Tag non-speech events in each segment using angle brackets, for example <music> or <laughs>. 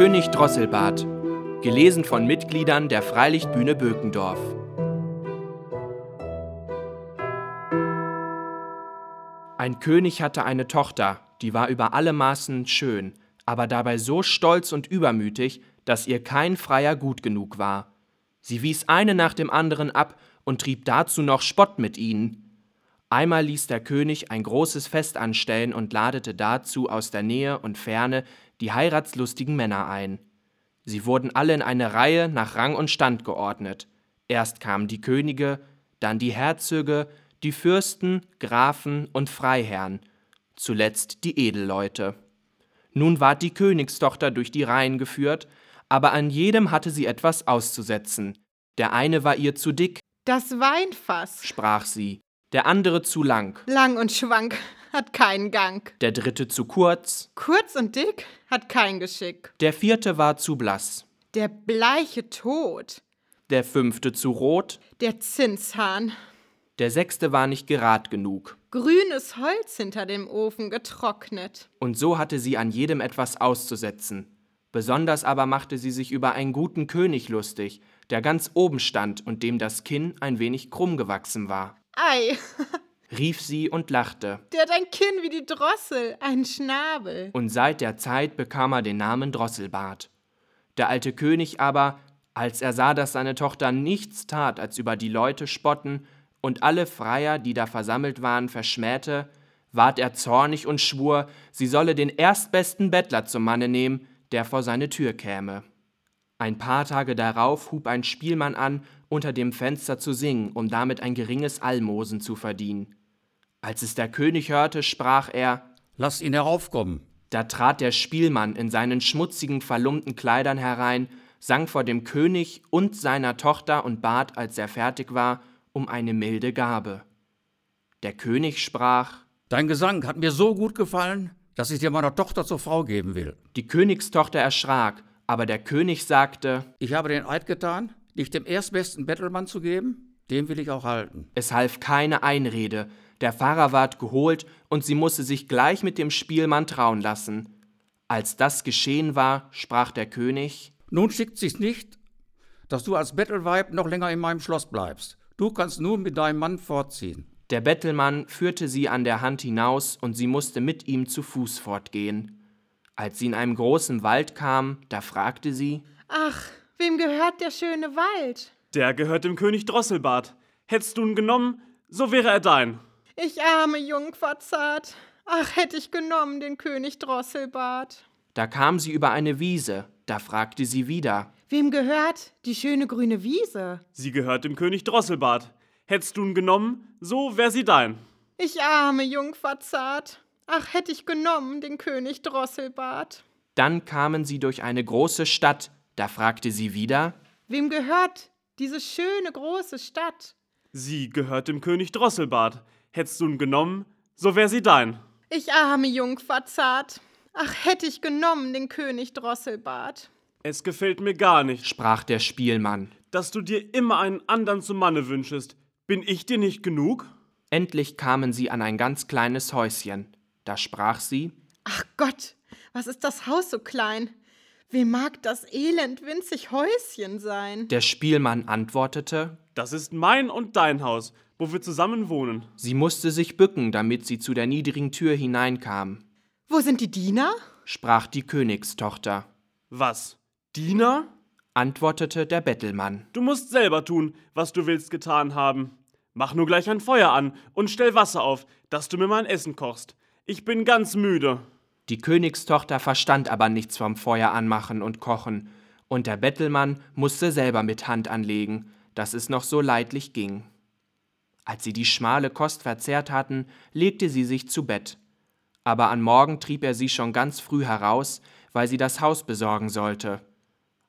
König Drosselbart. Gelesen von Mitgliedern der Freilichtbühne Bökendorf. Ein König hatte eine Tochter, die war über alle Maßen schön, aber dabei so stolz und übermütig, dass ihr kein Freier gut genug war. Sie wies eine nach dem anderen ab und trieb dazu noch Spott mit ihnen. Einmal ließ der König ein großes Fest anstellen und ladete dazu aus der Nähe und Ferne die heiratslustigen Männer ein. Sie wurden alle in eine Reihe nach Rang und Stand geordnet. Erst kamen die Könige, dann die Herzöge, die Fürsten, Grafen und Freiherren, zuletzt die Edelleute. Nun ward die Königstochter durch die Reihen geführt, aber an jedem hatte sie etwas auszusetzen. Der eine war ihr zu dick, Das Weinfass. sprach sie, der andere zu lang, Lang und schwank, hat keinen Gang. der dritte zu kurz, Kurz und dick, hat kein Geschick. der vierte war zu blass, Der bleiche Tod. der fünfte zu rot, Der Zinshahn. der sechste war nicht gerad genug. Grünes Holz hinter dem Ofen getrocknet. Und so hatte sie an jedem etwas auszusetzen. Besonders aber machte sie sich über einen guten König lustig, der ganz oben stand und dem das Kinn ein wenig krumm gewachsen war. Ei, <laughs> Rief sie und lachte, der hat ein Kinn wie die Drossel, einen Schnabel. und seit der Zeit bekam er den Namen Drosselbart. Der alte König aber, als er sah, dass seine Tochter nichts tat, als über die Leute spotten und alle Freier, die da versammelt waren, verschmähte, ward er zornig und schwur, sie solle den erstbesten Bettler zum Manne nehmen, der vor seine Tür käme. Ein paar Tage darauf hub ein Spielmann an, unter dem Fenster zu singen, um damit ein geringes Almosen zu verdienen. Als es der König hörte, sprach er, Lass ihn heraufkommen. da trat der Spielmann in seinen schmutzigen, verlumpten Kleidern herein, sang vor dem König und seiner Tochter und bat, als er fertig war, um eine milde Gabe. Der König sprach, Dein Gesang hat mir so gut gefallen, dass ich dir meiner Tochter zur Frau geben will. die Königstochter erschrak, aber der König sagte, Ich habe den Eid getan, dich dem erstbesten Bettelmann zu geben, den will ich auch halten. es half keine Einrede, der Pfarrer ward geholt und sie musste sich gleich mit dem Spielmann trauen lassen. Als das geschehen war, sprach der König, Nun schickt sich's nicht, dass du als Bettelweib noch länger in meinem Schloss bleibst. Du kannst nun mit deinem Mann fortziehen. Der Bettelmann führte sie an der Hand hinaus, und sie musste mit ihm zu Fuß fortgehen. Als sie in einem großen Wald kam, da fragte sie, Ach, wem gehört der schöne Wald? Der gehört dem König Drosselbart. Hättest du ihn genommen, so wäre er dein. Ich arme Jungfer zart. Ach, hätt ich genommen den König Drosselbart. da kam sie über eine Wiese, da fragte sie wieder, Wem gehört die schöne grüne Wiese? Sie gehört dem König Drosselbart. Hättest du ihn genommen, so wär sie dein. Ich arme Jungfer zart. Ach, hätt ich genommen den König Drosselbart. dann kamen sie durch eine große Stadt, da fragte sie wieder, Wem gehört diese schöne große Stadt? Sie gehört dem König Drosselbart. Hättest du ihn genommen, so wär sie dein. Ich arme Jungfer zart. Ach, hätt ich genommen den König Drosselbart. Es gefällt mir gar nicht, sprach der Spielmann. dass du dir immer einen anderen zum Manne wünschest. Bin ich dir nicht genug? Endlich kamen sie an ein ganz kleines Häuschen. Da sprach sie, Ach Gott, was ist das Haus so klein? Wem mag das elend winzig Häuschen sein? der Spielmann antwortete, Das ist mein und dein Haus, wo wir zusammen wohnen. sie musste sich bücken, damit sie zu der niedrigen Tür hineinkam. Wo sind die Diener? sprach die Königstochter. Was? Diener? Antwortete der Bettelmann. Du musst selber tun, was du willst getan haben. Mach nur gleich ein Feuer an und stell Wasser auf, dass du mir mein Essen kochst. Ich bin ganz müde. Die Königstochter verstand aber nichts vom Feuer anmachen und kochen, und der Bettelmann musste selber mit Hand anlegen, dass es noch so leidlich ging. Als sie die schmale Kost verzehrt hatten, legte sie sich zu Bett. Aber am Morgen trieb er sie schon ganz früh heraus, weil sie das Haus besorgen sollte.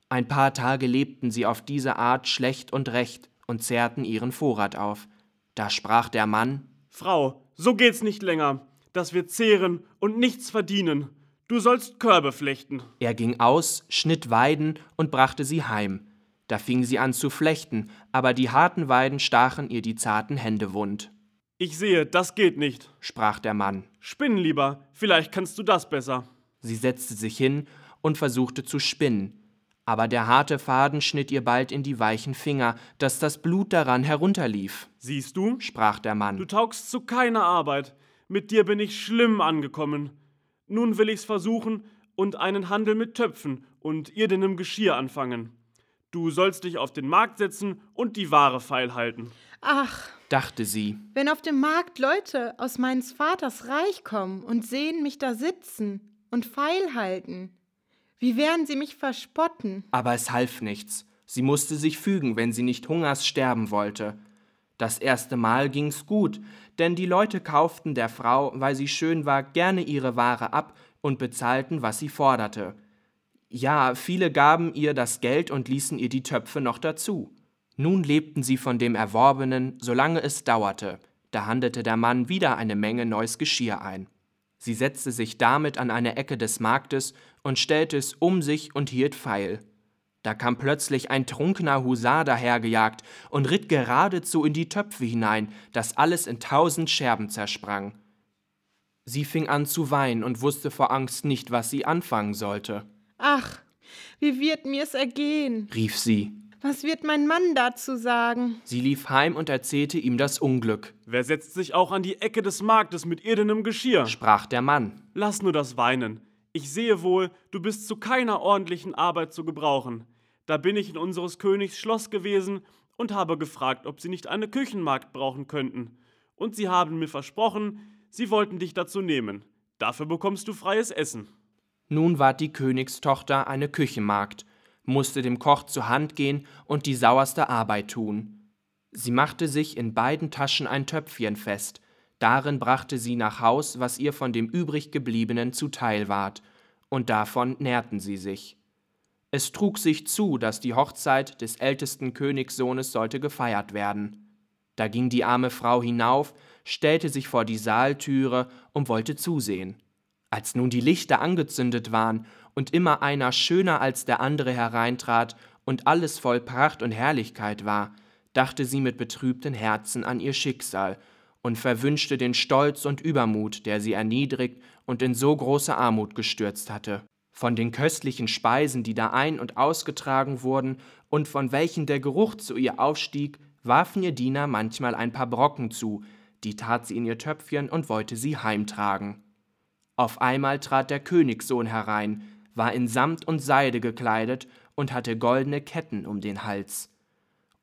Ein paar Tage lebten sie auf diese Art schlecht und recht und zehrten ihren Vorrat auf. Da sprach der Mann, Frau, so geht's nicht länger, dass wir zehren und nichts verdienen. Du sollst Körbe flechten. Er ging aus, schnitt Weiden und brachte sie heim. Da fing sie an zu flechten, aber die harten Weiden stachen ihr die zarten Hände wund. Ich sehe, das geht nicht. Sprach der Mann. Spinn lieber, vielleicht kannst du das besser. Sie setzte sich hin und versuchte zu spinnen. Aber der harte Faden schnitt ihr bald in die weichen Finger, dass das Blut daran herunterlief. Siehst du? sprach der Mann. Du taugst zu keiner Arbeit. Mit dir bin ich schlimm angekommen. Nun will ich's versuchen und einen Handel mit Töpfen und irdenem Geschirr anfangen. Du sollst dich auf den Markt setzen und die Ware feilhalten. Ach, dachte sie. Wenn auf dem Markt Leute aus meines Vaters Reich kommen und sehen mich da sitzen und feilhalten, wie werden sie mich verspotten? Aber es half nichts. Sie musste sich fügen, wenn sie nicht hungers sterben wollte. Das erste Mal ging's gut, denn die Leute kauften der Frau, weil sie schön war, gerne ihre Ware ab und bezahlten, was sie forderte. Ja, viele gaben ihr das Geld und ließen ihr die Töpfe noch dazu. Nun lebten sie von dem Erworbenen, solange es dauerte. Da handelte der Mann wieder eine Menge neues Geschirr ein. Sie setzte sich damit an eine Ecke des Marktes und stellte es um sich und hielt Pfeil. Da kam plötzlich ein trunkener Husar dahergejagt und ritt geradezu in die Töpfe hinein, dass alles in tausend Scherben zersprang. Sie fing an zu weinen und wusste vor Angst nicht, was sie anfangen sollte. Ach, wie wird mir's ergehen? rief sie. Was wird mein Mann dazu sagen? Sie lief heim und erzählte ihm das Unglück. Wer setzt sich auch an die Ecke des Marktes mit irdenem Geschirr? sprach der Mann. Lass nur das Weinen. Ich sehe wohl, du bist zu keiner ordentlichen Arbeit zu gebrauchen. Da bin ich in unseres Königs Schloss gewesen und habe gefragt, ob sie nicht eine Küchenmagd brauchen könnten. Und sie haben mir versprochen, sie wollten dich dazu nehmen. Dafür bekommst du freies Essen. Nun ward die Königstochter eine Küchenmagd, musste dem Koch zur Hand gehen und die sauerste Arbeit tun. Sie machte sich in beiden Taschen ein Töpfchen fest, darin brachte sie nach Haus, was ihr von dem übriggebliebenen zuteil ward, und davon nährten sie sich. Es trug sich zu, dass die Hochzeit des ältesten Königssohnes sollte gefeiert werden. Da ging die arme Frau hinauf, stellte sich vor die Saaltüre und wollte zusehen. Als nun die Lichter angezündet waren und immer einer schöner als der andere hereintrat und alles voll Pracht und Herrlichkeit war, dachte sie mit betrübten Herzen an ihr Schicksal und verwünschte den Stolz und Übermut, der sie erniedrigt und in so große Armut gestürzt hatte. Von den köstlichen Speisen, die da ein- und ausgetragen wurden und von welchen der Geruch zu ihr aufstieg, warfen ihr Diener manchmal ein paar Brocken zu, die tat sie in ihr Töpfchen und wollte sie heimtragen. Auf einmal trat der Königssohn herein, war in Samt und Seide gekleidet und hatte goldene Ketten um den Hals.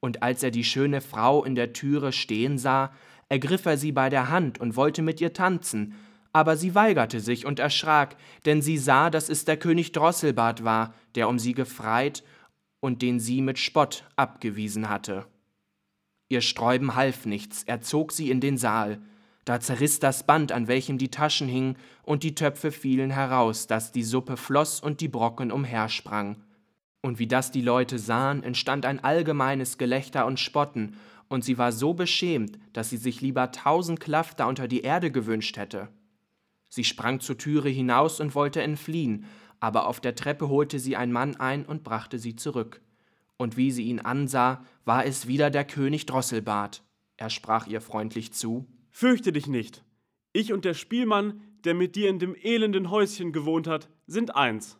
Und als er die schöne Frau in der Türe stehen sah, ergriff er sie bei der Hand und wollte mit ihr tanzen, aber sie weigerte sich und erschrak, denn sie sah, dass es der König Drosselbart war, der um sie gefreit und den sie mit Spott abgewiesen hatte. Ihr Sträuben half nichts, er zog sie in den Saal, da zerriss das Band, an welchem die Taschen hingen, und die Töpfe fielen heraus, dass die Suppe floss und die Brocken umhersprang. Und wie das die Leute sahen, entstand ein allgemeines Gelächter und Spotten, und sie war so beschämt, dass sie sich lieber tausend Klafter unter die Erde gewünscht hätte. Sie sprang zur Türe hinaus und wollte entfliehen, aber auf der Treppe holte sie ein Mann ein und brachte sie zurück. Und wie sie ihn ansah, war es wieder der König Drosselbart. Er sprach ihr freundlich zu Fürchte dich nicht. Ich und der Spielmann, der mit dir in dem elenden Häuschen gewohnt hat, sind eins.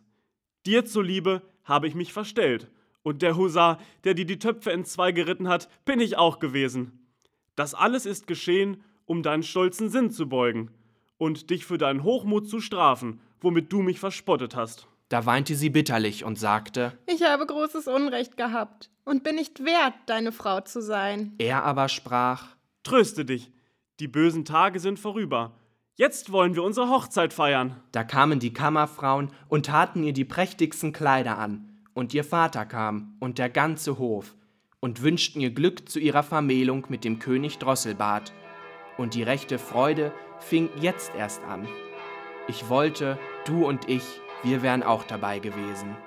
Dir zuliebe habe ich mich verstellt, und der Husar, der dir die Töpfe entzwei geritten hat, bin ich auch gewesen. Das alles ist geschehen, um deinen stolzen Sinn zu beugen und dich für deinen Hochmut zu strafen, womit du mich verspottet hast. Da weinte sie bitterlich und sagte, Ich habe großes Unrecht gehabt und bin nicht wert, deine Frau zu sein. Er aber sprach, Tröste dich, die bösen Tage sind vorüber. Jetzt wollen wir unsere Hochzeit feiern. Da kamen die Kammerfrauen und taten ihr die prächtigsten Kleider an, und ihr Vater kam und der ganze Hof, und wünschten ihr Glück zu ihrer Vermählung mit dem König Drosselbart. Und die rechte Freude fing jetzt erst an. Ich wollte, du und ich, wir wären auch dabei gewesen.